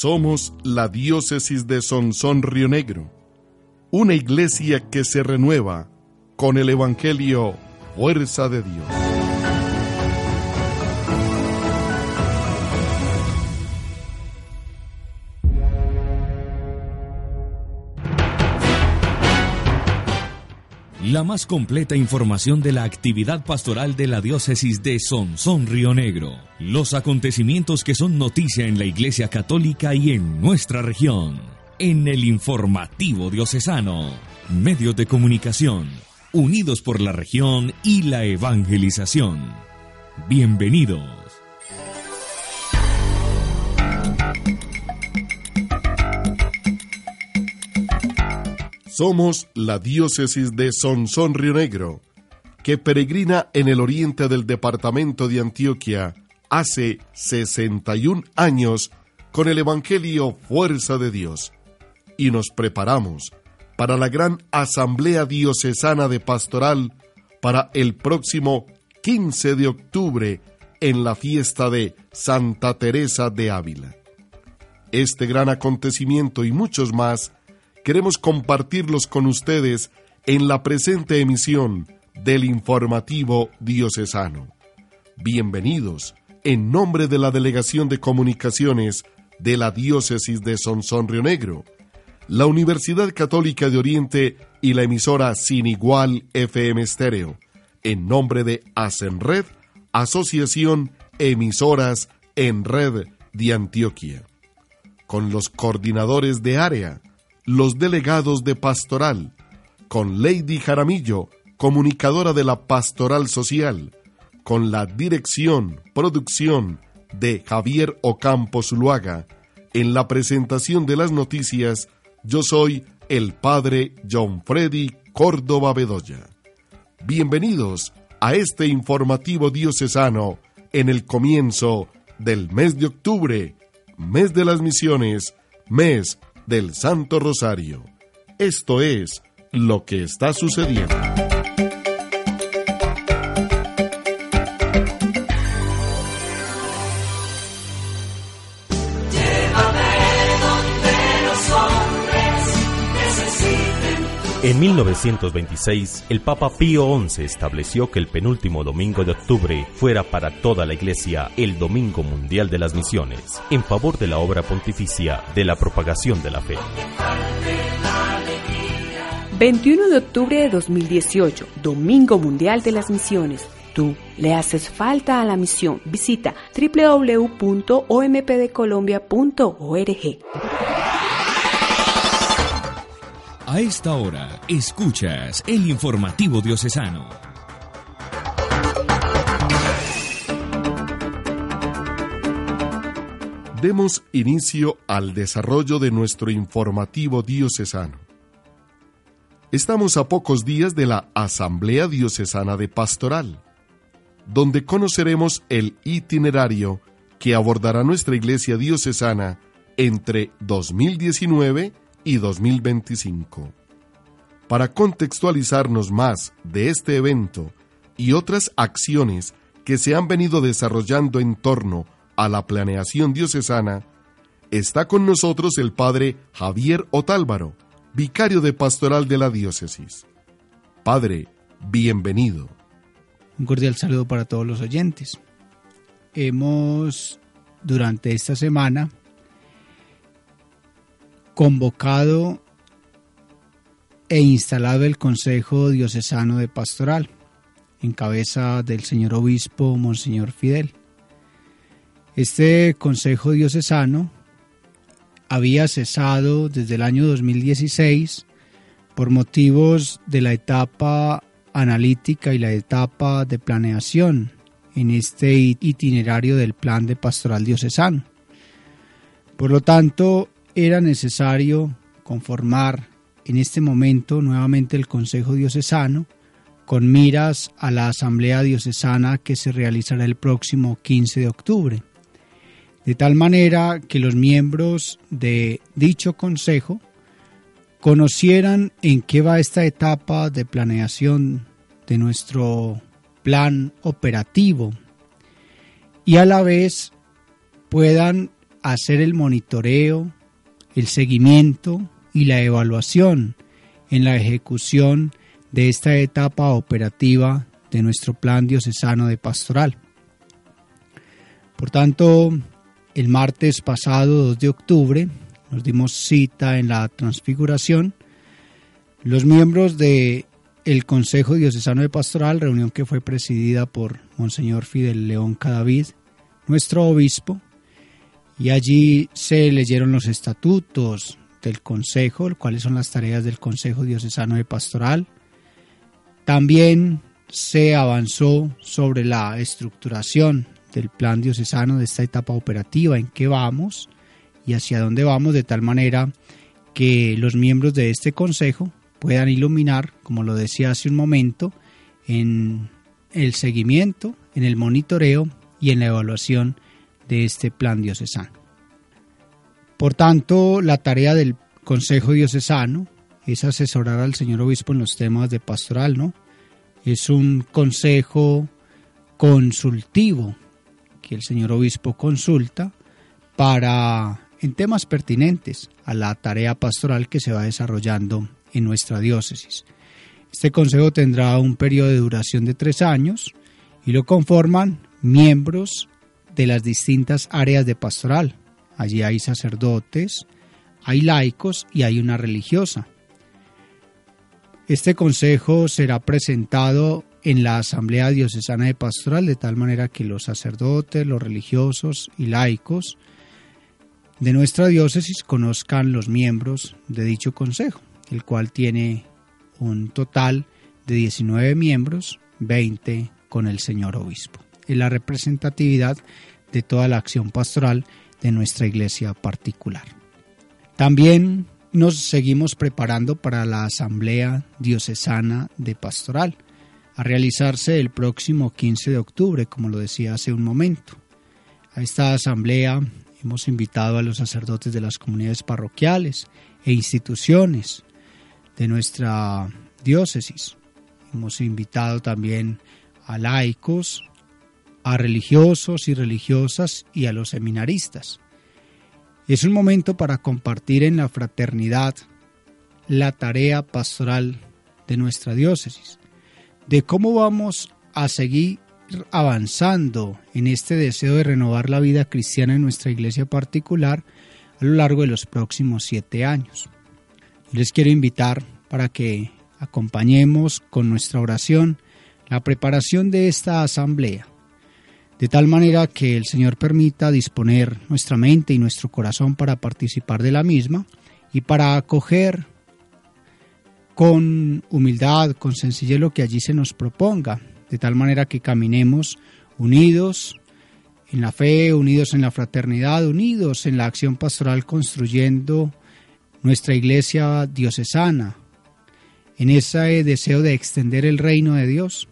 Somos la diócesis de Sonsón Río Negro, una iglesia que se renueva con el Evangelio Fuerza de Dios. La más completa información de la actividad pastoral de la diócesis de Sonsón Río Negro. Los acontecimientos que son noticia en la Iglesia Católica y en nuestra región. En el informativo diocesano. Medios de comunicación. Unidos por la región y la evangelización. Bienvenidos. Somos la diócesis de Sonsón Río Negro, que peregrina en el oriente del departamento de Antioquia hace 61 años con el Evangelio Fuerza de Dios y nos preparamos para la gran Asamblea Diocesana de Pastoral para el próximo 15 de octubre en la fiesta de Santa Teresa de Ávila. Este gran acontecimiento y muchos más queremos compartirlos con ustedes en la presente emisión del informativo diocesano. Bienvenidos en nombre de la Delegación de Comunicaciones de la Diócesis de Sonsón Río Negro, la Universidad Católica de Oriente y la emisora Sin Igual FM Estéreo, en nombre de ASENRED, Asociación Emisoras en Red de Antioquia, con los coordinadores de área, los delegados de pastoral, con Lady Jaramillo, comunicadora de la Pastoral Social, con la dirección, producción de Javier Ocampo Zuluaga. En la presentación de las noticias, yo soy el padre John Freddy Córdoba Bedoya. Bienvenidos a este informativo diocesano en el comienzo del mes de octubre, mes de las misiones, mes del Santo Rosario. Esto es lo que está sucediendo. En 1926, el Papa Pío XI estableció que el penúltimo domingo de octubre fuera para toda la Iglesia el Domingo Mundial de las Misiones, en favor de la obra pontificia de la propagación de la fe. 21 de octubre de 2018, Domingo Mundial de las Misiones. Tú le haces falta a la misión. Visita www.ompdcolombia.org. A esta hora, escuchas el informativo diocesano. Demos inicio al desarrollo de nuestro informativo diocesano. Estamos a pocos días de la Asamblea Diocesana de Pastoral, donde conoceremos el itinerario que abordará nuestra Iglesia Diocesana entre 2019 y 2025. Para contextualizarnos más de este evento y otras acciones que se han venido desarrollando en torno a la planeación diocesana, está con nosotros el padre Javier Otálvaro, vicario de pastoral de la diócesis. Padre, bienvenido. Un cordial saludo para todos los oyentes. Hemos, durante esta semana, convocado e instalado el Consejo Diocesano de Pastoral, en cabeza del señor obispo Monseñor Fidel. Este Consejo Diocesano había cesado desde el año 2016 por motivos de la etapa analítica y la etapa de planeación en este itinerario del plan de pastoral diocesano. Por lo tanto, era necesario conformar en este momento nuevamente el Consejo Diocesano con miras a la Asamblea Diocesana que se realizará el próximo 15 de octubre. De tal manera que los miembros de dicho Consejo conocieran en qué va esta etapa de planeación de nuestro plan operativo y a la vez puedan hacer el monitoreo, el seguimiento y la evaluación en la ejecución de esta etapa operativa de nuestro plan diocesano de pastoral. Por tanto, el martes pasado, 2 de octubre, nos dimos cita en la transfiguración. Los miembros de el Consejo Diocesano de Pastoral, reunión que fue presidida por Monseñor Fidel León Cadavid, nuestro obispo, y allí se leyeron los estatutos del Consejo, cuáles son las tareas del Consejo Diocesano de Pastoral. También se avanzó sobre la estructuración del plan diocesano de esta etapa operativa, en qué vamos y hacia dónde vamos, de tal manera que los miembros de este Consejo puedan iluminar, como lo decía hace un momento, en el seguimiento, en el monitoreo y en la evaluación de este plan diocesano. Por tanto, la tarea del Consejo Diocesano es asesorar al señor obispo en los temas de pastoral, ¿no? Es un consejo consultivo que el señor obispo consulta para en temas pertinentes a la tarea pastoral que se va desarrollando en nuestra diócesis. Este consejo tendrá un periodo de duración de tres años y lo conforman miembros de las distintas áreas de pastoral. Allí hay sacerdotes, hay laicos y hay una religiosa. Este consejo será presentado en la Asamblea Diocesana de Pastoral de tal manera que los sacerdotes, los religiosos y laicos de nuestra diócesis conozcan los miembros de dicho consejo el cual tiene un total de 19 miembros, 20 con el señor obispo. Es la representatividad de toda la acción pastoral de nuestra iglesia particular. También nos seguimos preparando para la Asamblea Diocesana de Pastoral, a realizarse el próximo 15 de octubre, como lo decía hace un momento. A esta asamblea hemos invitado a los sacerdotes de las comunidades parroquiales e instituciones, de nuestra diócesis. Hemos invitado también a laicos, a religiosos y religiosas y a los seminaristas. Es un momento para compartir en la fraternidad la tarea pastoral de nuestra diócesis, de cómo vamos a seguir avanzando en este deseo de renovar la vida cristiana en nuestra iglesia particular a lo largo de los próximos siete años. Les quiero invitar para que acompañemos con nuestra oración la preparación de esta asamblea, de tal manera que el Señor permita disponer nuestra mente y nuestro corazón para participar de la misma y para acoger con humildad, con sencillez lo que allí se nos proponga, de tal manera que caminemos unidos en la fe, unidos en la fraternidad, unidos en la acción pastoral construyendo nuestra iglesia diocesana, en ese deseo de extender el reino de Dios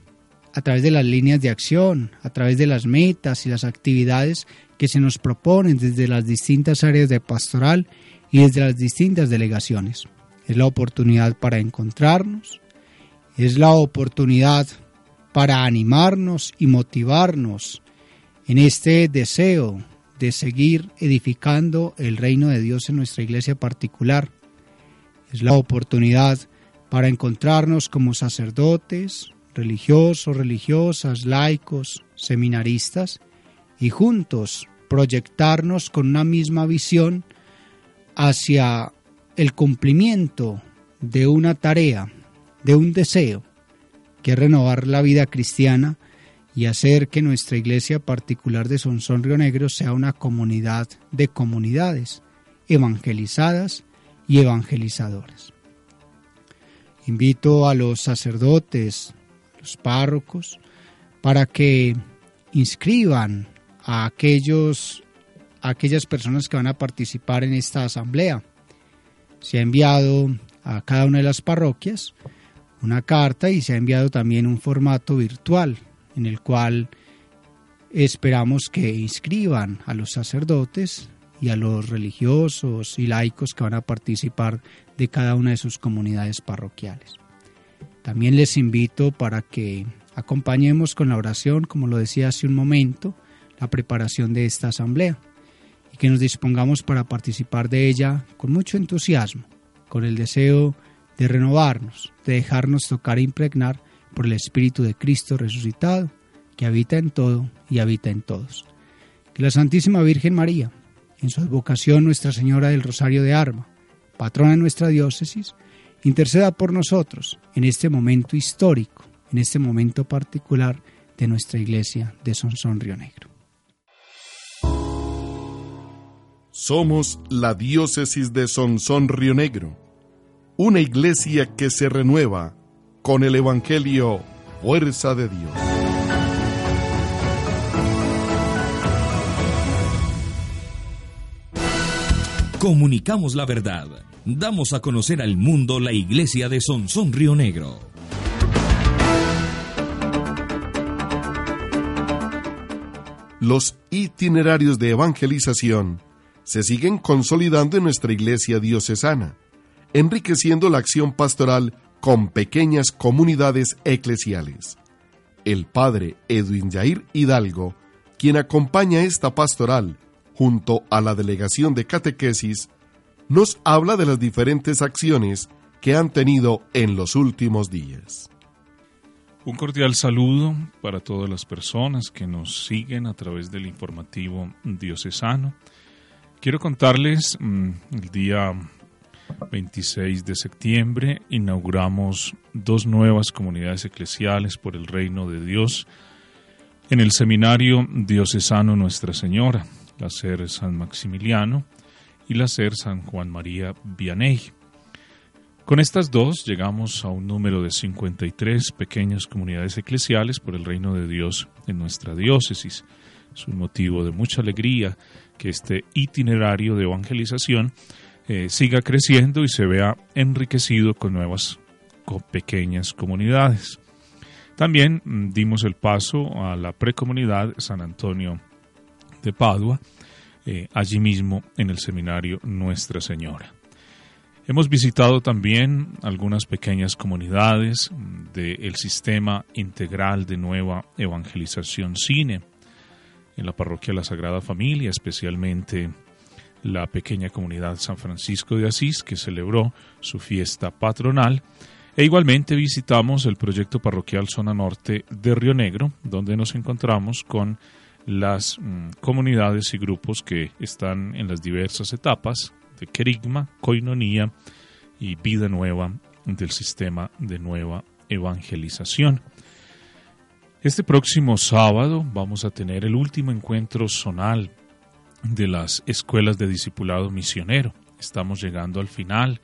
a través de las líneas de acción, a través de las metas y las actividades que se nos proponen desde las distintas áreas de pastoral y desde las distintas delegaciones. Es la oportunidad para encontrarnos, es la oportunidad para animarnos y motivarnos en este deseo de seguir edificando el reino de Dios en nuestra iglesia particular. Es la oportunidad para encontrarnos como sacerdotes, religiosos, religiosas, laicos, seminaristas y juntos proyectarnos con una misma visión hacia el cumplimiento de una tarea, de un deseo, que es renovar la vida cristiana y hacer que nuestra iglesia particular de Sonsón Río Negro sea una comunidad de comunidades evangelizadas y evangelizadoras. Invito a los sacerdotes, los párrocos, para que inscriban a aquellos a aquellas personas que van a participar en esta asamblea. Se ha enviado a cada una de las parroquias una carta y se ha enviado también un formato virtual en el cual esperamos que inscriban a los sacerdotes y a los religiosos y laicos que van a participar de cada una de sus comunidades parroquiales. También les invito para que acompañemos con la oración, como lo decía hace un momento, la preparación de esta asamblea y que nos dispongamos para participar de ella con mucho entusiasmo, con el deseo de renovarnos, de dejarnos tocar e impregnar por el Espíritu de Cristo resucitado, que habita en todo y habita en todos. Que la Santísima Virgen María, en su advocación Nuestra Señora del Rosario de Arma, patrona de nuestra diócesis, interceda por nosotros en este momento histórico, en este momento particular de nuestra iglesia de Sonsón Río Negro. Somos la diócesis de Sonsón Río Negro, una iglesia que se renueva con el Evangelio Fuerza de Dios. Comunicamos la verdad. Damos a conocer al mundo la iglesia de Sonsón Río Negro. Los itinerarios de evangelización se siguen consolidando en nuestra iglesia diocesana, enriqueciendo la acción pastoral con pequeñas comunidades eclesiales. El padre Edwin Jair Hidalgo, quien acompaña esta pastoral junto a la delegación de catequesis, nos habla de las diferentes acciones que han tenido en los últimos días. Un cordial saludo para todas las personas que nos siguen a través del informativo diocesano. Quiero contarles, mm, el día 26 de septiembre inauguramos dos nuevas comunidades eclesiales por el reino de Dios en el seminario diocesano Nuestra Señora, la SER San Maximiliano y la SER San Juan María Vianney. Con estas dos llegamos a un número de 53 pequeñas comunidades eclesiales por el reino de Dios en nuestra diócesis. Es un motivo de mucha alegría que este itinerario de evangelización eh, siga creciendo y se vea enriquecido con nuevas pequeñas comunidades. También mm, dimos el paso a la precomunidad San Antonio de Padua, eh, allí mismo en el seminario Nuestra Señora. Hemos visitado también algunas pequeñas comunidades del sistema integral de nueva evangelización cine en la parroquia La Sagrada Familia, especialmente la pequeña comunidad San Francisco de Asís, que celebró su fiesta patronal. E igualmente visitamos el proyecto parroquial Zona Norte de Río Negro, donde nos encontramos con las mm, comunidades y grupos que están en las diversas etapas de querigma, coinonía y vida nueva del sistema de nueva evangelización. Este próximo sábado vamos a tener el último encuentro zonal de las escuelas de discipulado misionero. Estamos llegando al final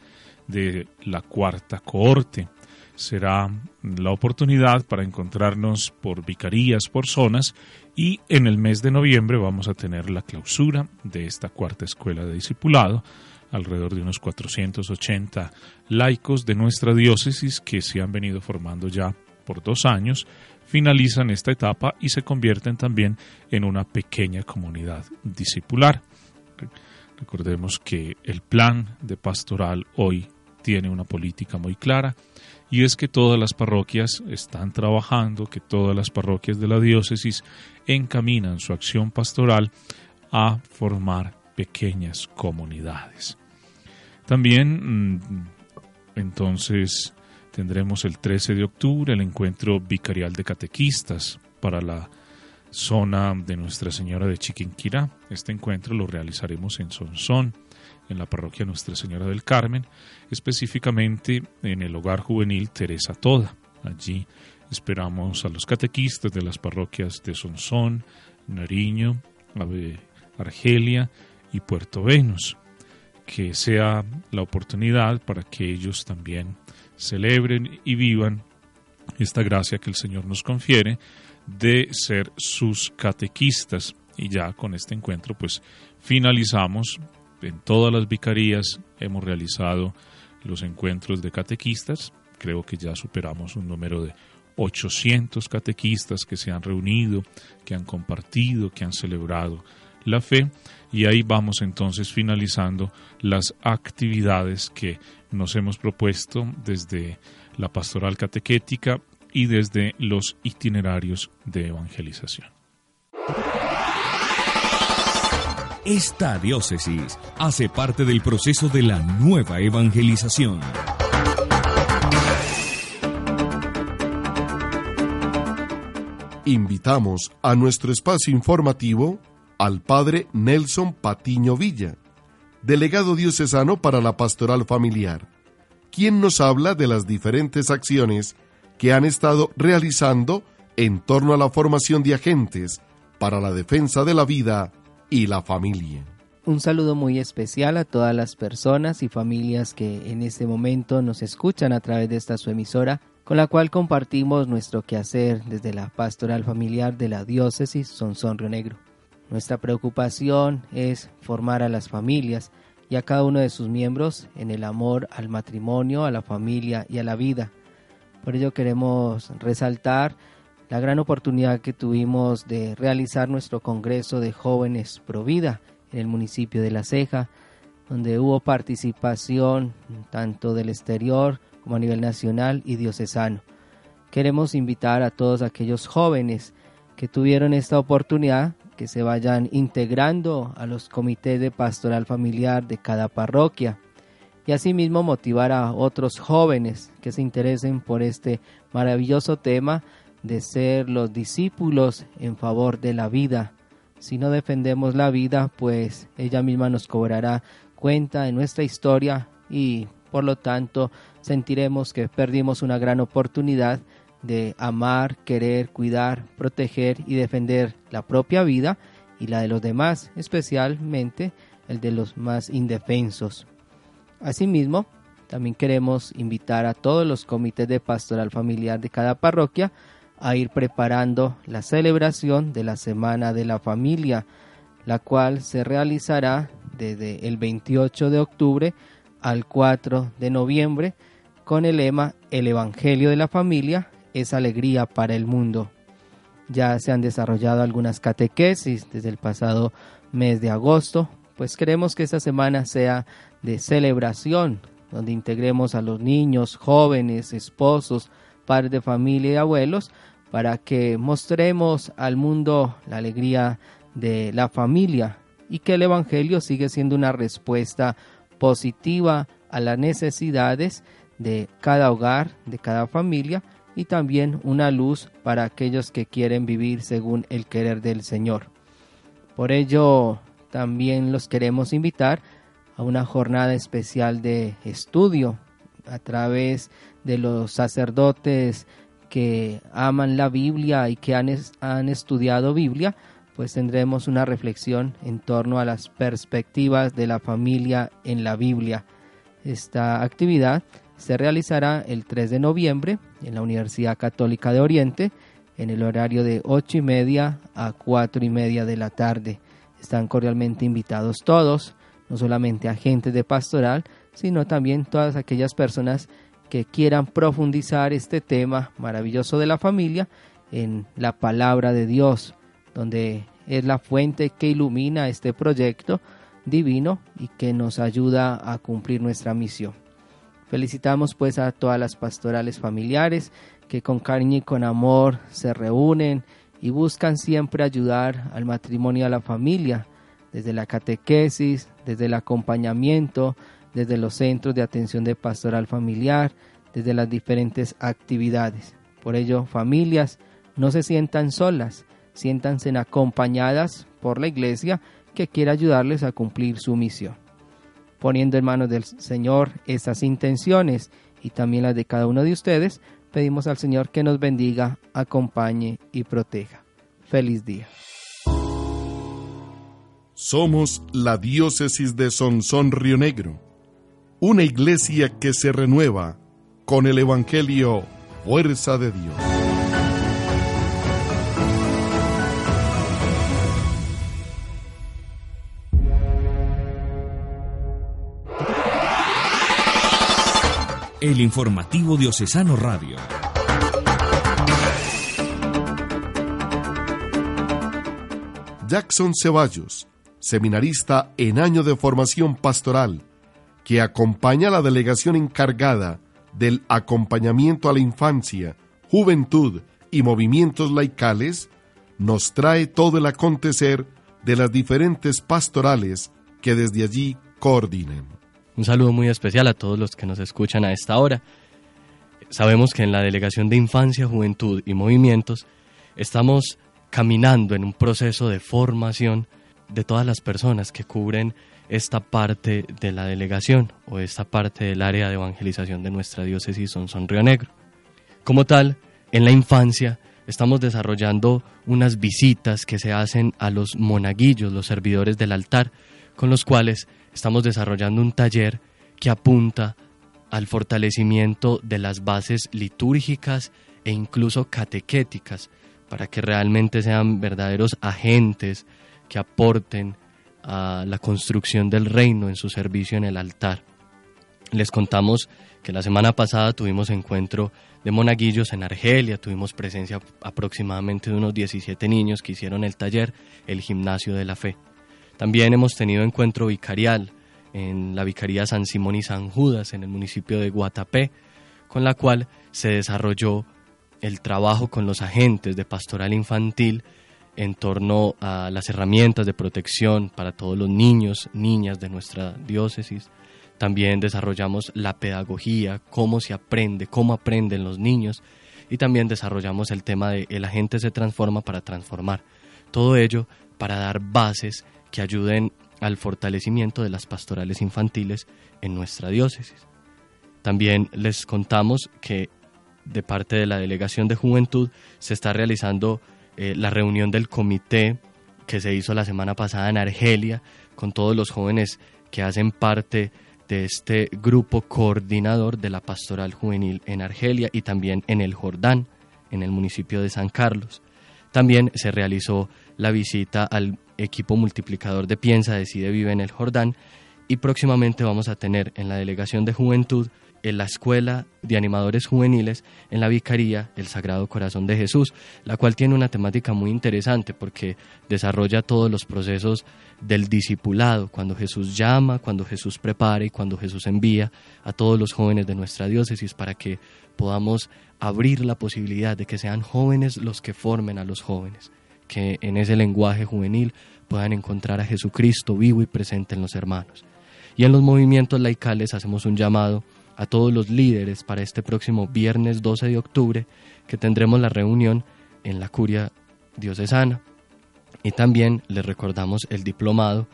de la cuarta cohorte. Será la oportunidad para encontrarnos por vicarías, por zonas y en el mes de noviembre vamos a tener la clausura de esta cuarta escuela de discipulado, alrededor de unos 480 laicos de nuestra diócesis que se han venido formando ya por dos años, finalizan esta etapa y se convierten también en una pequeña comunidad discipular. Recordemos que el plan de pastoral hoy tiene una política muy clara y es que todas las parroquias están trabajando, que todas las parroquias de la diócesis encaminan su acción pastoral a formar pequeñas comunidades. También mm, entonces tendremos el 13 de octubre el encuentro vicarial de catequistas para la zona de Nuestra Señora de Chiquinquirá. Este encuentro lo realizaremos en Sonsón en la parroquia Nuestra Señora del Carmen, específicamente en el hogar juvenil Teresa Toda. Allí esperamos a los catequistas de las parroquias de Sonsón, Nariño, Argelia y Puerto Venus. Que sea la oportunidad para que ellos también celebren y vivan esta gracia que el Señor nos confiere de ser sus catequistas. Y ya con este encuentro pues finalizamos en todas las vicarías hemos realizado los encuentros de catequistas. Creo que ya superamos un número de 800 catequistas que se han reunido, que han compartido, que han celebrado la fe. Y ahí vamos entonces finalizando las actividades que nos hemos propuesto desde la pastoral catequética y desde los itinerarios de evangelización. Esta diócesis hace parte del proceso de la nueva evangelización. Invitamos a nuestro espacio informativo al Padre Nelson Patiño Villa, delegado diocesano para la pastoral familiar, quien nos habla de las diferentes acciones que han estado realizando en torno a la formación de agentes para la defensa de la vida y la familia. Un saludo muy especial a todas las personas y familias que en este momento nos escuchan a través de esta su emisora, con la cual compartimos nuestro quehacer desde la pastoral familiar de la diócesis Sonsón Río Negro. Nuestra preocupación es formar a las familias y a cada uno de sus miembros en el amor al matrimonio, a la familia y a la vida. Por ello queremos resaltar la gran oportunidad que tuvimos de realizar nuestro Congreso de Jóvenes Pro Vida en el municipio de La Ceja, donde hubo participación tanto del exterior como a nivel nacional y diocesano. Queremos invitar a todos aquellos jóvenes que tuvieron esta oportunidad que se vayan integrando a los comités de pastoral familiar de cada parroquia y asimismo motivar a otros jóvenes que se interesen por este maravilloso tema de ser los discípulos en favor de la vida. Si no defendemos la vida, pues ella misma nos cobrará cuenta de nuestra historia y por lo tanto sentiremos que perdimos una gran oportunidad de amar, querer, cuidar, proteger y defender la propia vida y la de los demás, especialmente el de los más indefensos. Asimismo, también queremos invitar a todos los comités de pastoral familiar de cada parroquia a ir preparando la celebración de la Semana de la Familia, la cual se realizará desde el 28 de octubre al 4 de noviembre con el lema El Evangelio de la Familia es alegría para el mundo. Ya se han desarrollado algunas catequesis desde el pasado mes de agosto, pues queremos que esta semana sea de celebración, donde integremos a los niños, jóvenes, esposos, padres de familia y abuelos, para que mostremos al mundo la alegría de la familia y que el Evangelio sigue siendo una respuesta positiva a las necesidades de cada hogar, de cada familia, y también una luz para aquellos que quieren vivir según el querer del Señor. Por ello, también los queremos invitar a una jornada especial de estudio a través de los sacerdotes que aman la Biblia y que han, han estudiado Biblia, pues tendremos una reflexión en torno a las perspectivas de la familia en la Biblia. Esta actividad se realizará el 3 de noviembre en la Universidad Católica de Oriente en el horario de 8 y media a 4 y media de la tarde. Están cordialmente invitados todos, no solamente agentes de pastoral, sino también todas aquellas personas que quieran profundizar este tema maravilloso de la familia en la palabra de Dios, donde es la fuente que ilumina este proyecto divino y que nos ayuda a cumplir nuestra misión. Felicitamos pues a todas las pastorales familiares que con cariño y con amor se reúnen y buscan siempre ayudar al matrimonio y a la familia, desde la catequesis, desde el acompañamiento, desde los centros de atención de pastoral familiar, desde las diferentes actividades. Por ello, familias, no se sientan solas, siéntanse acompañadas por la iglesia que quiere ayudarles a cumplir su misión poniendo en manos del Señor esas intenciones y también las de cada uno de ustedes, pedimos al Señor que nos bendiga, acompañe y proteja. Feliz día. Somos la diócesis de Sonsón Río Negro, una iglesia que se renueva con el Evangelio Fuerza de Dios. El informativo diocesano radio. Jackson Ceballos, seminarista en año de formación pastoral, que acompaña a la delegación encargada del acompañamiento a la infancia, juventud y movimientos laicales, nos trae todo el acontecer de las diferentes pastorales que desde allí coordinen. Un saludo muy especial a todos los que nos escuchan a esta hora. Sabemos que en la Delegación de Infancia, Juventud y Movimientos estamos caminando en un proceso de formación de todas las personas que cubren esta parte de la delegación o esta parte del área de evangelización de nuestra diócesis Son Río Negro. Como tal, en la infancia estamos desarrollando unas visitas que se hacen a los monaguillos, los servidores del altar, con los cuales estamos desarrollando un taller que apunta al fortalecimiento de las bases litúrgicas e incluso catequéticas, para que realmente sean verdaderos agentes que aporten a la construcción del reino en su servicio en el altar. Les contamos que la semana pasada tuvimos encuentro de monaguillos en Argelia, tuvimos presencia aproximadamente de unos 17 niños que hicieron el taller, el gimnasio de la fe. También hemos tenido encuentro vicarial en la Vicaría San Simón y San Judas en el municipio de Guatapé, con la cual se desarrolló el trabajo con los agentes de pastoral infantil en torno a las herramientas de protección para todos los niños, niñas de nuestra diócesis. También desarrollamos la pedagogía, cómo se aprende, cómo aprenden los niños. Y también desarrollamos el tema de el agente se transforma para transformar. Todo ello para dar bases que ayuden al fortalecimiento de las pastorales infantiles en nuestra diócesis. También les contamos que de parte de la Delegación de Juventud se está realizando eh, la reunión del comité que se hizo la semana pasada en Argelia con todos los jóvenes que hacen parte de este grupo coordinador de la pastoral juvenil en Argelia y también en el Jordán, en el municipio de San Carlos. También se realizó la visita al equipo multiplicador de Piensa, Decide, Vive en el Jordán y próximamente vamos a tener en la Delegación de Juventud en la Escuela de Animadores Juveniles en la Vicaría El Sagrado Corazón de Jesús, la cual tiene una temática muy interesante porque desarrolla todos los procesos del discipulado, cuando Jesús llama, cuando Jesús prepara y cuando Jesús envía a todos los jóvenes de nuestra diócesis para que podamos abrir la posibilidad de que sean jóvenes los que formen a los jóvenes, que en ese lenguaje juvenil puedan encontrar a Jesucristo vivo y presente en los hermanos. Y en los movimientos laicales hacemos un llamado a todos los líderes para este próximo viernes 12 de octubre que tendremos la reunión en la curia diocesana. Y también les recordamos el diplomado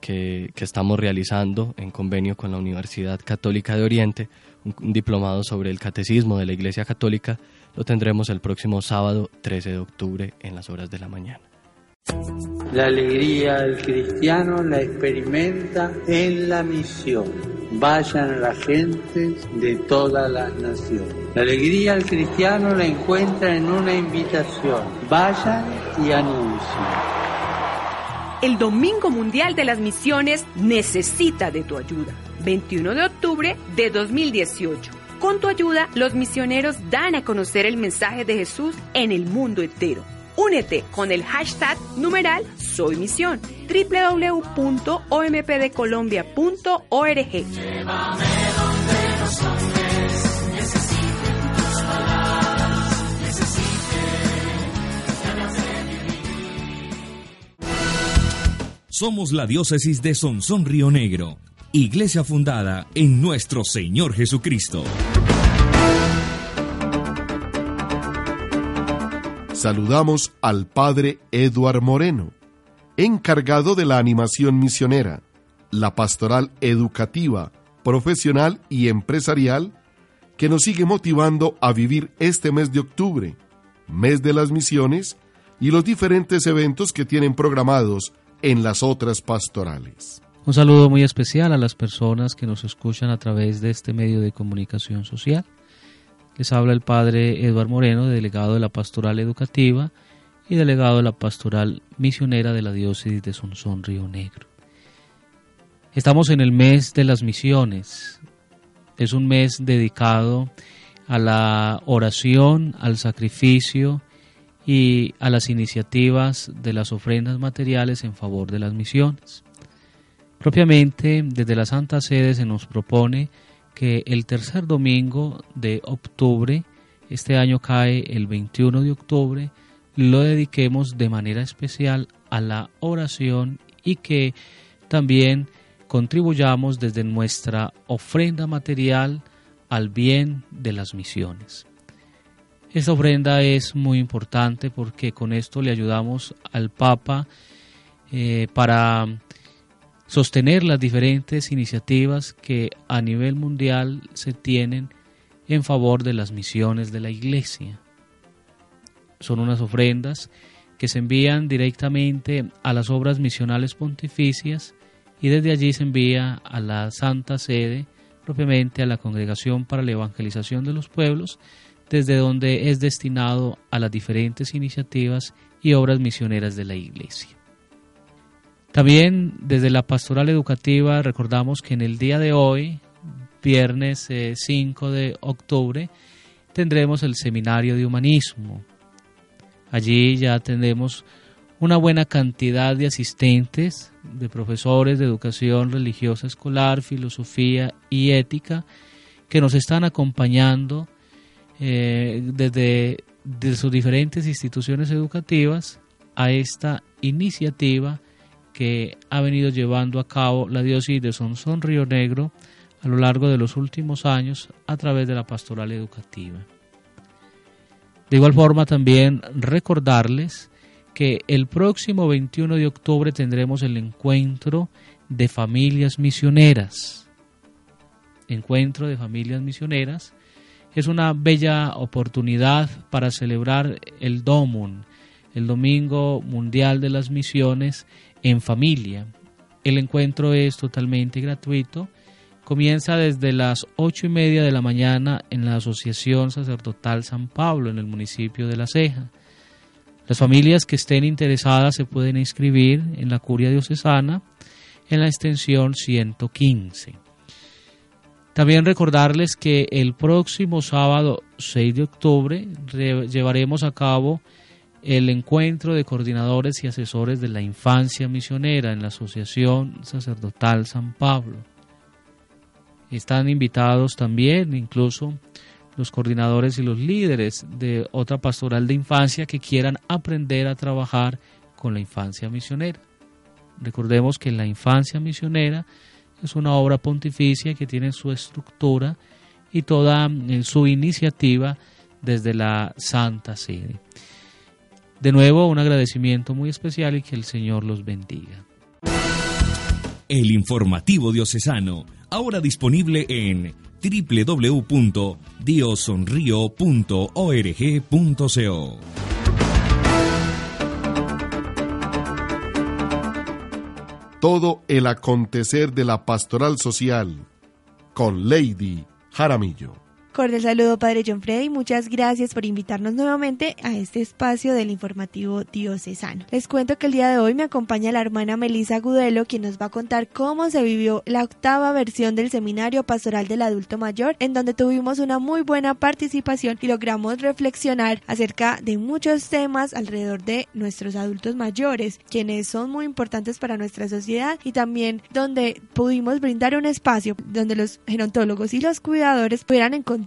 que, estamos realizando en convenio con la Universidad Católica de Oriente, un diplomado sobre el catecismo de la Iglesia Católica, lo tendremos el próximo sábado 13 de octubre en las horas de la mañana. La alegría del cristiano la experimenta en la misión. Vayan a la gente de todas las naciones. La alegría del cristiano la encuentra en una invitación. Vayan y anuncien. El Domingo Mundial de las Misiones necesita de tu ayuda. 21 de octubre de 2018. Con tu ayuda, los misioneros dan a conocer el mensaje de Jesús en el mundo entero. Únete con el hashtag numeral Soy Misión www.ompdcolombia.org. Somos la diócesis de Sonsón Río Negro, iglesia fundada en nuestro Señor Jesucristo. Saludamos al padre Eduard Moreno, encargado de la animación misionera, la pastoral educativa, profesional y empresarial, que nos sigue motivando a vivir este mes de octubre, mes de las misiones, y los diferentes eventos que tienen programados en las otras pastorales. Un saludo muy especial a las personas que nos escuchan a través de este medio de comunicación social. Les habla el padre Eduardo Moreno, delegado de la Pastoral Educativa y delegado de la Pastoral Misionera de la Diócesis de Sonsón Río Negro. Estamos en el mes de las misiones. Es un mes dedicado a la oración, al sacrificio y a las iniciativas de las ofrendas materiales en favor de las misiones. Propiamente, desde la Santa Sede se nos propone que el tercer domingo de octubre, este año cae el 21 de octubre, lo dediquemos de manera especial a la oración y que también contribuyamos desde nuestra ofrenda material al bien de las misiones. Esta ofrenda es muy importante porque con esto le ayudamos al Papa eh, para sostener las diferentes iniciativas que a nivel mundial se tienen en favor de las misiones de la Iglesia. Son unas ofrendas que se envían directamente a las obras misionales pontificias y desde allí se envía a la Santa Sede, propiamente a la Congregación para la Evangelización de los Pueblos, desde donde es destinado a las diferentes iniciativas y obras misioneras de la Iglesia. También desde la pastoral educativa recordamos que en el día de hoy, viernes 5 eh, de octubre, tendremos el seminario de humanismo. Allí ya tendremos una buena cantidad de asistentes, de profesores de educación religiosa escolar, filosofía y ética, que nos están acompañando eh, desde, desde sus diferentes instituciones educativas a esta iniciativa que ha venido llevando a cabo la diócesis de Sonsón Río Negro a lo largo de los últimos años a través de la pastoral educativa. De igual forma también recordarles que el próximo 21 de octubre tendremos el encuentro de familias misioneras. Encuentro de familias misioneras es una bella oportunidad para celebrar el DOMUN, el Domingo Mundial de las Misiones, en familia. El encuentro es totalmente gratuito. Comienza desde las ocho y media de la mañana en la Asociación Sacerdotal San Pablo, en el municipio de La Ceja. Las familias que estén interesadas se pueden inscribir en la Curia Diocesana en la extensión 115. También recordarles que el próximo sábado 6 de octubre llevaremos a cabo el encuentro de coordinadores y asesores de la infancia misionera en la Asociación Sacerdotal San Pablo. Están invitados también incluso los coordinadores y los líderes de otra pastoral de infancia que quieran aprender a trabajar con la infancia misionera. Recordemos que la infancia misionera es una obra pontificia que tiene su estructura y toda eh, su iniciativa desde la Santa Sede. De nuevo, un agradecimiento muy especial y que el Señor los bendiga. El informativo diocesano, ahora disponible en www.diosonrio.org.co. Todo el acontecer de la pastoral social con Lady Jaramillo. Cordial saludo, Padre John Freddy. Muchas gracias por invitarnos nuevamente a este espacio del informativo diocesano. Les cuento que el día de hoy me acompaña la hermana Melisa Gudelo, quien nos va a contar cómo se vivió la octava versión del Seminario Pastoral del Adulto Mayor, en donde tuvimos una muy buena participación y logramos reflexionar acerca de muchos temas alrededor de nuestros adultos mayores, quienes son muy importantes para nuestra sociedad y también donde pudimos brindar un espacio donde los gerontólogos y los cuidadores pudieran encontrar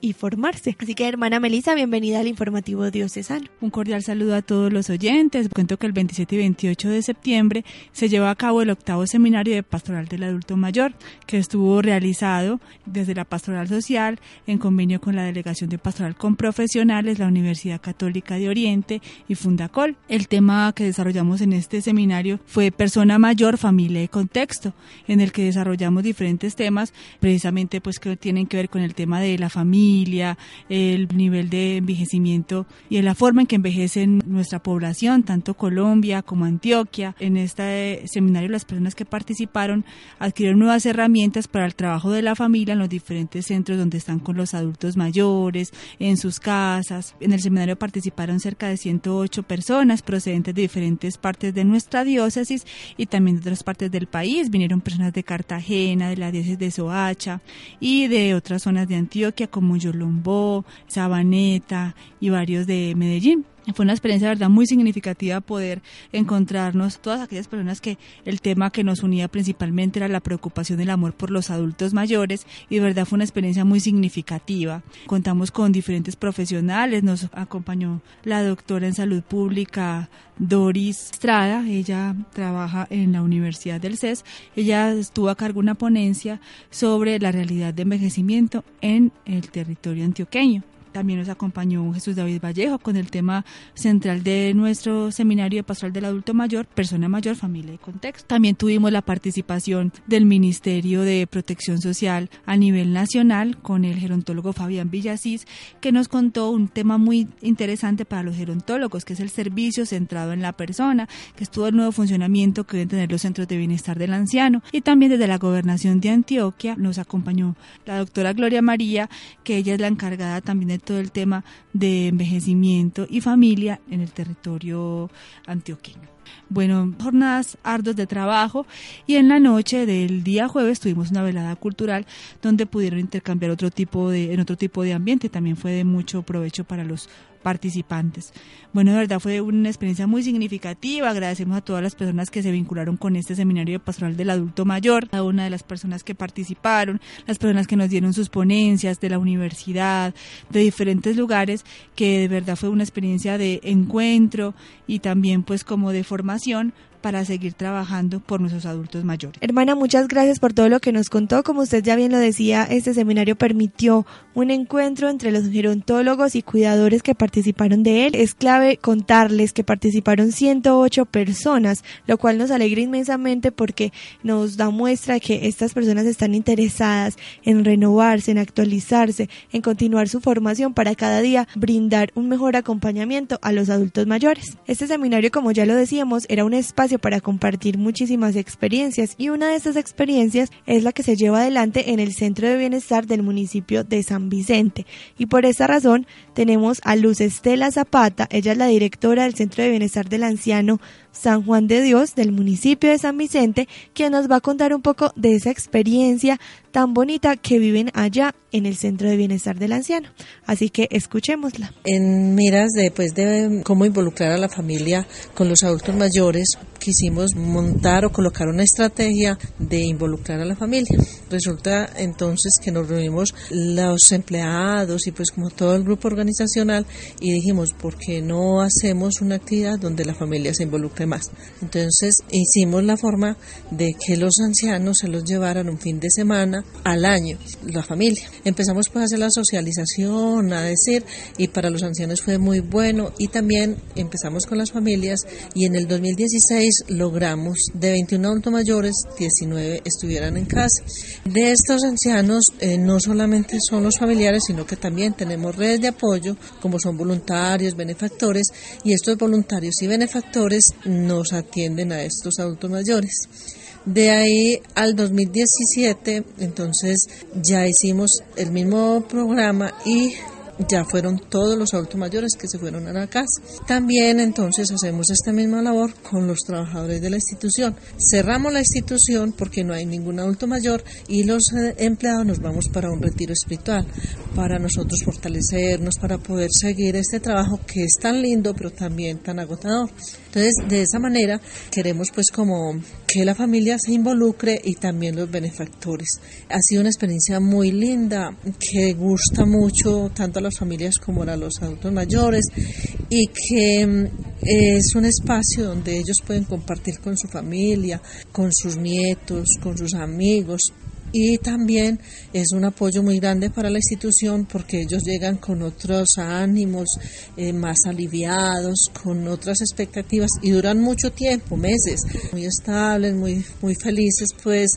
y formarse. Así que, hermana Melisa, bienvenida al informativo diocesano. Un cordial saludo a todos los oyentes. Cuento que el 27 y 28 de septiembre se llevó a cabo el octavo seminario de pastoral del adulto mayor, que estuvo realizado desde la pastoral social en convenio con la Delegación de Pastoral con Profesionales, la Universidad Católica de Oriente y Fundacol. El tema que desarrollamos en este seminario fue persona mayor, familia y contexto, en el que desarrollamos diferentes temas, precisamente pues que tienen que ver con el tema de la familia, el nivel de envejecimiento y la forma en que envejece nuestra población, tanto Colombia como Antioquia. En este seminario las personas que participaron adquirieron nuevas herramientas para el trabajo de la familia en los diferentes centros donde están con los adultos mayores, en sus casas. En el seminario participaron cerca de 108 personas procedentes de diferentes partes de nuestra diócesis y también de otras partes del país. Vinieron personas de Cartagena, de la diócesis de Soacha y de otras zonas de Antioquia como Yolombó, Sabaneta y varios de Medellín. Fue una experiencia, verdad, muy significativa poder encontrarnos todas aquellas personas que el tema que nos unía principalmente era la preocupación del amor por los adultos mayores y de verdad fue una experiencia muy significativa. Contamos con diferentes profesionales, nos acompañó la doctora en salud pública Doris Estrada, ella trabaja en la Universidad del CES, ella estuvo a cargo de una ponencia sobre la realidad de envejecimiento en el territorio antioqueño. También nos acompañó Jesús David Vallejo con el tema central de nuestro seminario de pastoral del adulto mayor, persona mayor, familia y contexto. También tuvimos la participación del Ministerio de Protección Social a nivel nacional con el gerontólogo Fabián Villasís, que nos contó un tema muy interesante para los gerontólogos, que es el servicio centrado en la persona, que es todo el nuevo funcionamiento que deben tener los centros de bienestar del anciano. Y también desde la gobernación de Antioquia nos acompañó la doctora Gloria María, que ella es la encargada también de todo el tema de envejecimiento y familia en el territorio antioqueño. Bueno, jornadas arduas de trabajo y en la noche del día jueves tuvimos una velada cultural donde pudieron intercambiar otro tipo de, en otro tipo de ambiente. También fue de mucho provecho para los participantes. Bueno, de verdad fue una experiencia muy significativa. Agradecemos a todas las personas que se vincularon con este seminario de pastoral del adulto mayor, a una de las personas que participaron, las personas que nos dieron sus ponencias de la universidad, de diferentes lugares, que de verdad fue una experiencia de encuentro y también pues como de formación para seguir trabajando por nuestros adultos mayores. Hermana, muchas gracias por todo lo que nos contó. Como usted ya bien lo decía, este seminario permitió un encuentro entre los gerontólogos y cuidadores que participaron de él. Es clave contarles que participaron 108 personas, lo cual nos alegra inmensamente porque nos da muestra de que estas personas están interesadas en renovarse, en actualizarse, en continuar su formación para cada día brindar un mejor acompañamiento a los adultos mayores. Este seminario, como ya lo decíamos, era un espacio para compartir muchísimas experiencias y una de esas experiencias es la que se lleva adelante en el Centro de Bienestar del municipio de San Vicente. Y por esa razón tenemos a Luz Estela Zapata, ella es la directora del Centro de Bienestar del Anciano San Juan de Dios del municipio de San Vicente, quien nos va a contar un poco de esa experiencia tan bonita que viven allá en el Centro de Bienestar del Anciano. Así que escuchémosla. En miras de, pues, de cómo involucrar a la familia con los adultos mayores, quisimos montar o colocar una estrategia de involucrar a la familia. Resulta entonces que nos reunimos los empleados y pues como todo el grupo organizacional y dijimos, ¿por qué no hacemos una actividad donde la familia se involucre más? Entonces hicimos la forma de que los ancianos se los llevaran un fin de semana al año, la familia. Empezamos pues a hacer la socialización, a decir, y para los ancianos fue muy bueno y también empezamos con las familias y en el 2016 logramos de 21 adultos mayores, 19 estuvieran en casa. De estos ancianos eh, no solamente son los familiares, sino que también tenemos redes de apoyo como son voluntarios, benefactores y estos voluntarios y benefactores nos atienden a estos adultos mayores. De ahí al 2017, entonces ya hicimos el mismo programa y ya fueron todos los adultos mayores que se fueron a la casa. También entonces hacemos esta misma labor con los trabajadores de la institución. Cerramos la institución porque no hay ningún adulto mayor y los eh, empleados nos vamos para un retiro espiritual, para nosotros fortalecernos, para poder seguir este trabajo que es tan lindo pero también tan agotador. Entonces, de esa manera queremos pues como que la familia se involucre y también los benefactores. Ha sido una experiencia muy linda que gusta mucho tanto a las familias como a los adultos mayores y que mm, es un espacio donde ellos pueden compartir con su familia, con sus nietos, con sus amigos, y también es un apoyo muy grande para la institución porque ellos llegan con otros ánimos eh, más aliviados, con otras expectativas y duran mucho tiempo, meses, muy estables, muy, muy felices pues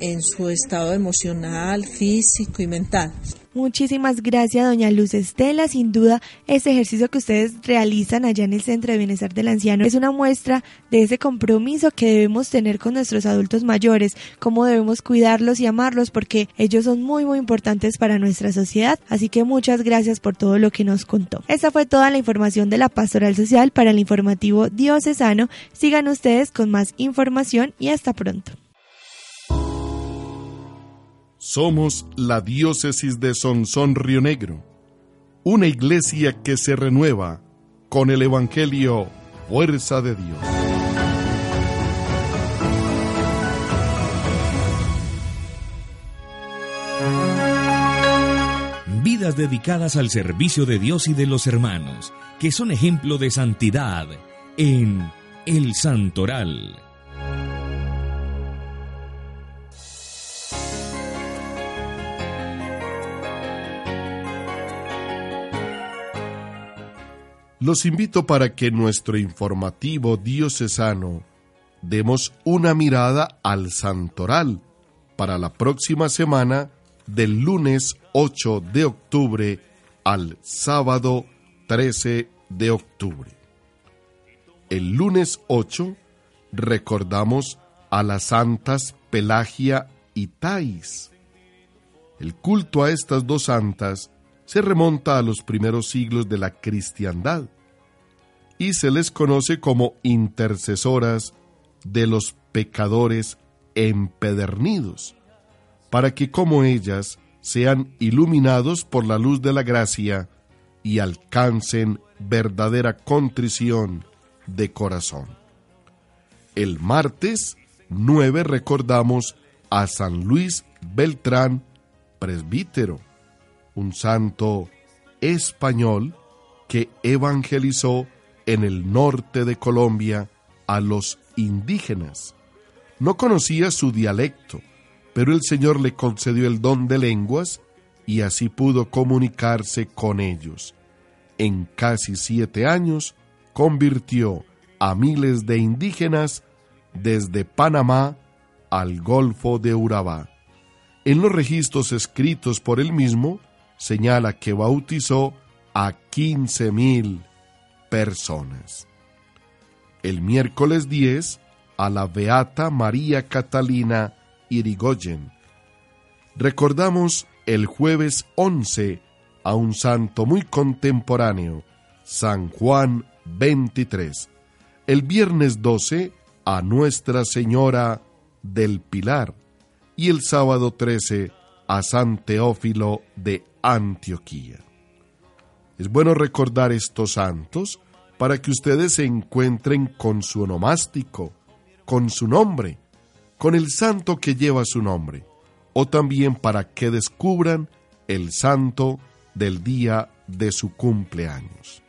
en su estado emocional, físico y mental. Muchísimas gracias, doña Luz Estela. Sin duda, este ejercicio que ustedes realizan allá en el Centro de Bienestar del Anciano es una muestra de ese compromiso que debemos tener con nuestros adultos mayores, cómo debemos cuidarlos y amarlos, porque ellos son muy, muy importantes para nuestra sociedad. Así que muchas gracias por todo lo que nos contó. Esta fue toda la información de la Pastoral Social para el informativo diocesano. Sigan ustedes con más información y hasta pronto. Somos la diócesis de Sonsón Río Negro, una iglesia que se renueva, con el Evangelio, fuerza de Dios. Vidas dedicadas al servicio de Dios y de los hermanos, que son ejemplo de santidad en El Santoral. Los invito para que nuestro informativo diocesano demos una mirada al santoral para la próxima semana del lunes 8 de octubre al sábado 13 de octubre. El lunes 8 recordamos a las santas Pelagia y Tais. El culto a estas dos santas se remonta a los primeros siglos de la cristiandad y se les conoce como intercesoras de los pecadores empedernidos, para que como ellas sean iluminados por la luz de la gracia y alcancen verdadera contrición de corazón. El martes 9 recordamos a San Luis Beltrán, presbítero, un santo español que evangelizó en el norte de Colombia a los indígenas. No conocía su dialecto, pero el Señor le concedió el don de lenguas y así pudo comunicarse con ellos. En casi siete años convirtió a miles de indígenas desde Panamá al Golfo de Urabá. En los registros escritos por él mismo, señala que bautizó a 15.000 personas. El miércoles 10 a la Beata María Catalina Irigoyen. Recordamos el jueves 11 a un santo muy contemporáneo, San Juan 23. El viernes 12 a Nuestra Señora del Pilar y el sábado 13 a San Teófilo de Antioquía. Es bueno recordar estos santos para que ustedes se encuentren con su onomástico, con su nombre, con el santo que lleva su nombre, o también para que descubran el santo del día de su cumpleaños.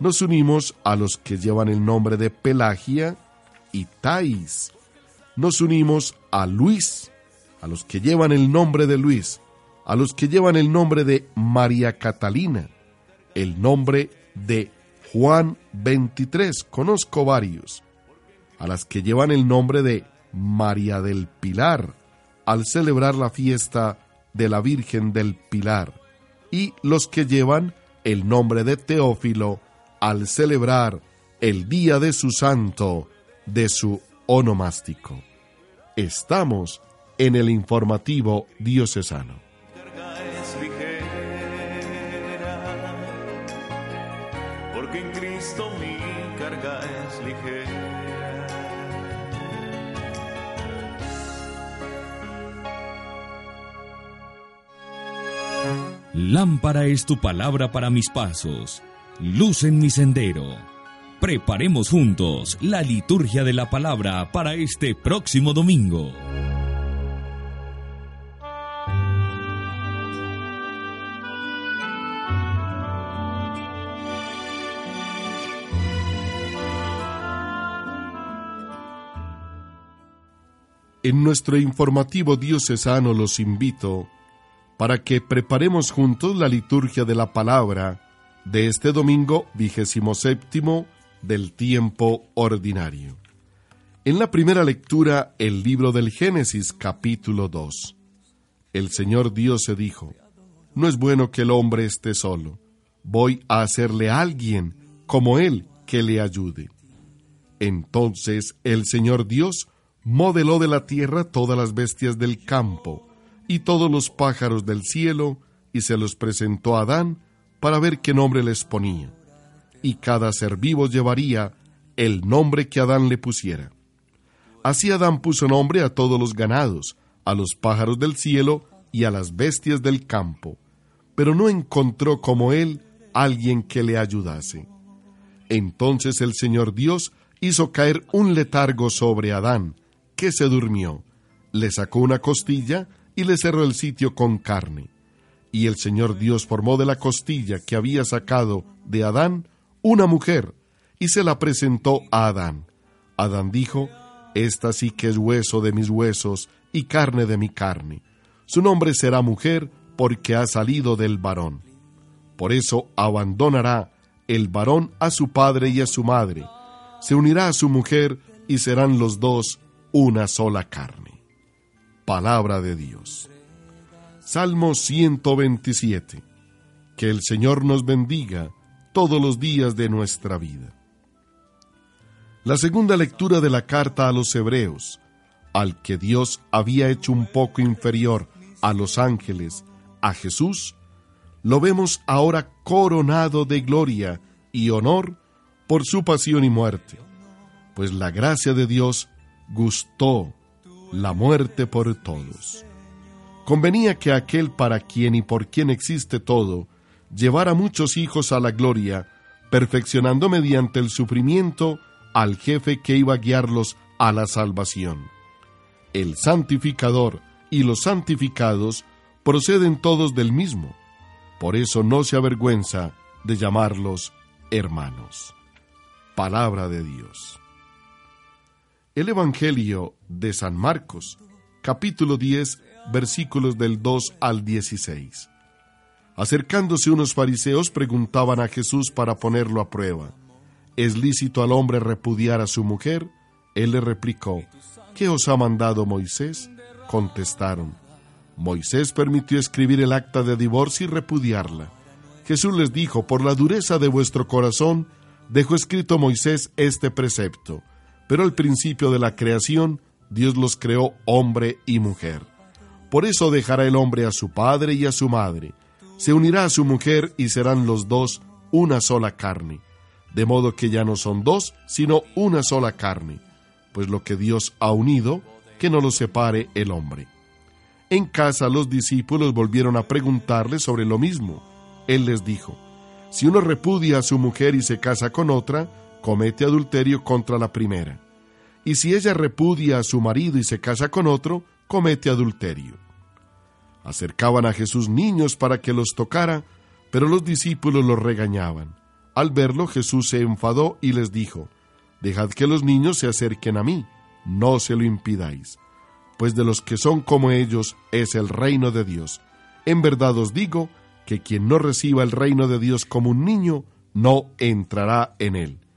Nos unimos a los que llevan el nombre de Pelagia y Tais. Nos unimos a Luis, a los que llevan el nombre de Luis, a los que llevan el nombre de María Catalina, el nombre de Juan 23, conozco varios, a las que llevan el nombre de María del Pilar, al celebrar la fiesta de la Virgen del Pilar, y los que llevan el nombre de Teófilo al celebrar el día de su santo, de su onomástico. Estamos en el informativo diocesano. Lámpara es tu palabra para mis pasos, luz en mi sendero. Preparemos juntos la liturgia de la palabra para este próximo domingo. En nuestro informativo diocesano los invito para que preparemos juntos la liturgia de la palabra de este domingo vigésimo séptimo del tiempo ordinario. En la primera lectura, el libro del Génesis capítulo 2. El Señor Dios se dijo, No es bueno que el hombre esté solo, voy a hacerle a alguien como él que le ayude. Entonces el Señor Dios modeló de la tierra todas las bestias del campo y todos los pájaros del cielo, y se los presentó a Adán para ver qué nombre les ponía. Y cada ser vivo llevaría el nombre que Adán le pusiera. Así Adán puso nombre a todos los ganados, a los pájaros del cielo y a las bestias del campo, pero no encontró como él alguien que le ayudase. Entonces el Señor Dios hizo caer un letargo sobre Adán, que se durmió. Le sacó una costilla y le cerró el sitio con carne. Y el Señor Dios formó de la costilla que había sacado de Adán una mujer, y se la presentó a Adán. Adán dijo, Esta sí que es hueso de mis huesos y carne de mi carne. Su nombre será mujer porque ha salido del varón. Por eso abandonará el varón a su padre y a su madre, se unirá a su mujer y serán los dos una sola carne. Palabra de Dios. Salmo 127. Que el Señor nos bendiga todos los días de nuestra vida. La segunda lectura de la carta a los Hebreos, al que Dios había hecho un poco inferior a los ángeles, a Jesús, lo vemos ahora coronado de gloria y honor por su pasión y muerte, pues la gracia de Dios gustó la muerte por todos. Convenía que aquel para quien y por quien existe todo, llevara muchos hijos a la gloria, perfeccionando mediante el sufrimiento al jefe que iba a guiarlos a la salvación. El santificador y los santificados proceden todos del mismo, por eso no se avergüenza de llamarlos hermanos. Palabra de Dios. El Evangelio de San Marcos, capítulo 10, versículos del 2 al 16. Acercándose unos fariseos preguntaban a Jesús para ponerlo a prueba, ¿es lícito al hombre repudiar a su mujer? Él le replicó, ¿qué os ha mandado Moisés? Contestaron, Moisés permitió escribir el acta de divorcio y repudiarla. Jesús les dijo, por la dureza de vuestro corazón, dejó escrito Moisés este precepto, pero al principio de la creación, Dios los creó hombre y mujer. Por eso dejará el hombre a su padre y a su madre, se unirá a su mujer y serán los dos una sola carne, de modo que ya no son dos, sino una sola carne, pues lo que Dios ha unido, que no lo separe el hombre. En casa los discípulos volvieron a preguntarle sobre lo mismo. Él les dijo, si uno repudia a su mujer y se casa con otra, comete adulterio contra la primera. Y si ella repudia a su marido y se casa con otro, comete adulterio. Acercaban a Jesús niños para que los tocara, pero los discípulos los regañaban. Al verlo Jesús se enfadó y les dijo, Dejad que los niños se acerquen a mí, no se lo impidáis pues de los que son como ellos es el reino de Dios. En verdad os digo que quien no reciba el reino de Dios como un niño, no entrará en él.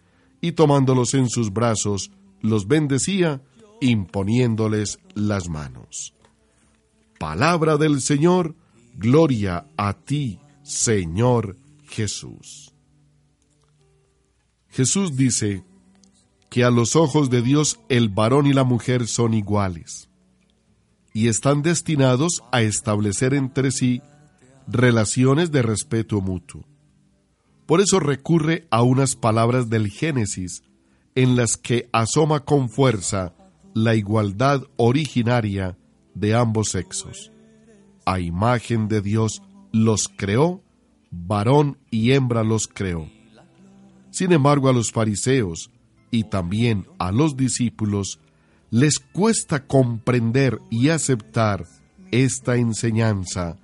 Y tomándolos en sus brazos, los bendecía, imponiéndoles las manos. Palabra del Señor, gloria a ti, Señor Jesús. Jesús dice que a los ojos de Dios el varón y la mujer son iguales y están destinados a establecer entre sí relaciones de respeto mutuo. Por eso recurre a unas palabras del Génesis en las que asoma con fuerza la igualdad originaria de ambos sexos. A imagen de Dios los creó, varón y hembra los creó. Sin embargo, a los fariseos y también a los discípulos les cuesta comprender y aceptar esta enseñanza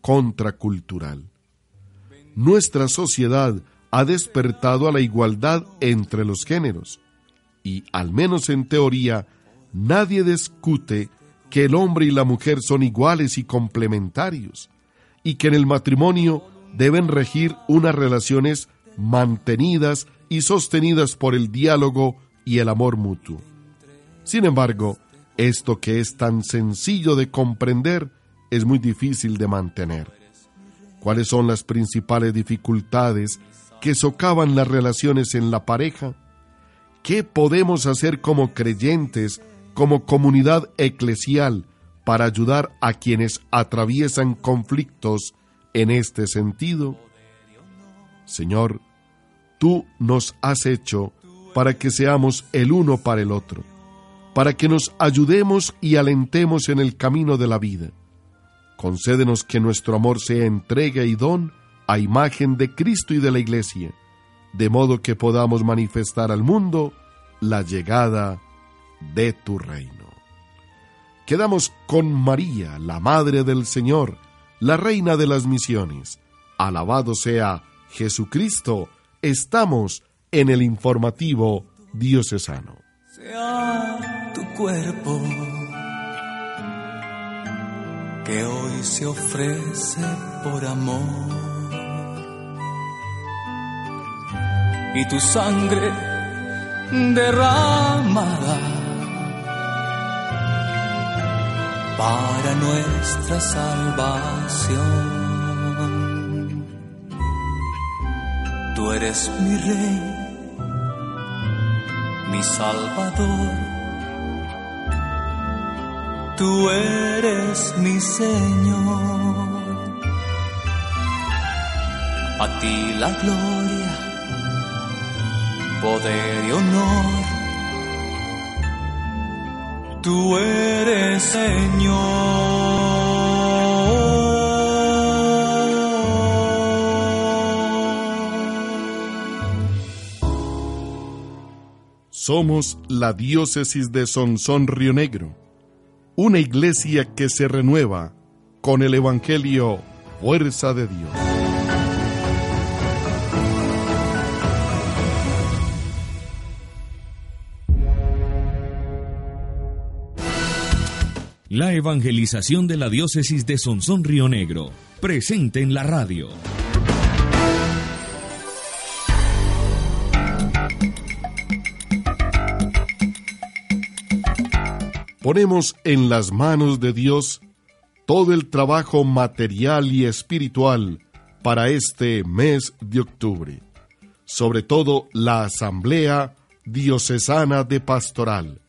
contracultural. Nuestra sociedad ha despertado a la igualdad entre los géneros y, al menos en teoría, nadie discute que el hombre y la mujer son iguales y complementarios y que en el matrimonio deben regir unas relaciones mantenidas y sostenidas por el diálogo y el amor mutuo. Sin embargo, esto que es tan sencillo de comprender es muy difícil de mantener. ¿Cuáles son las principales dificultades que socavan las relaciones en la pareja? ¿Qué podemos hacer como creyentes, como comunidad eclesial, para ayudar a quienes atraviesan conflictos en este sentido? Señor, tú nos has hecho para que seamos el uno para el otro para que nos ayudemos y alentemos en el camino de la vida. Concédenos que nuestro amor sea entrega y don a imagen de Cristo y de la Iglesia, de modo que podamos manifestar al mundo la llegada de tu reino. Quedamos con María, la Madre del Señor, la Reina de las Misiones. Alabado sea Jesucristo, estamos en el informativo diocesano. Sea tu cuerpo que hoy se ofrece por amor y tu sangre derramada para nuestra salvación. Tú eres mi rey, mi salvador. Tú eres mi Señor. A ti la gloria, poder y honor. Tú eres Señor. Somos la diócesis de Sonsón Río Negro, una iglesia que se renueva con el Evangelio Fuerza de Dios. La evangelización de la diócesis de Sonsón Río Negro, presente en la radio. Ponemos en las manos de Dios todo el trabajo material y espiritual para este mes de octubre, sobre todo la Asamblea Diocesana de Pastoral.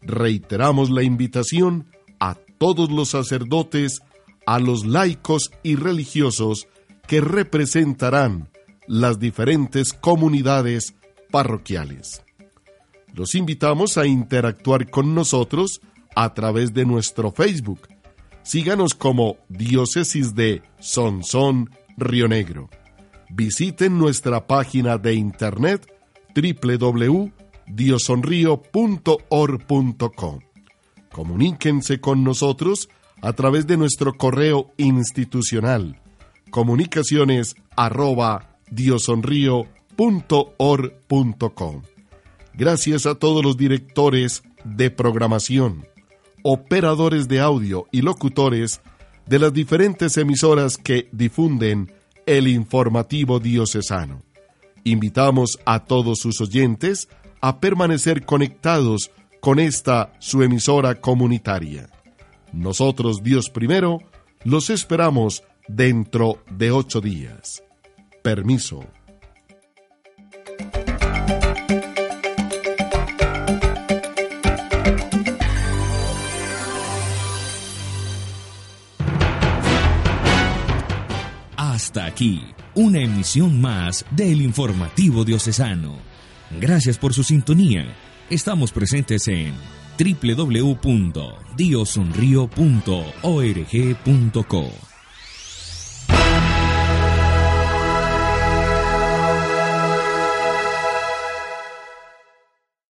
Reiteramos la invitación a todos los sacerdotes, a los laicos y religiosos que representarán las diferentes comunidades parroquiales. Los invitamos a interactuar con nosotros a través de nuestro Facebook. Síganos como Diócesis de Sonsón Río Negro. Visiten nuestra página de internet www.diosonrío.org.com. Comuníquense con nosotros a través de nuestro correo institucional comunicaciones arroba. Gracias a todos los directores de programación, operadores de audio y locutores de las diferentes emisoras que difunden el informativo diocesano. Invitamos a todos sus oyentes a permanecer conectados con esta su emisora comunitaria. Nosotros, Dios primero, los esperamos dentro de ocho días. Permiso. Hasta aquí, una emisión más del informativo diocesano. Gracias por su sintonía. Estamos presentes en www.diosonrio.org.co.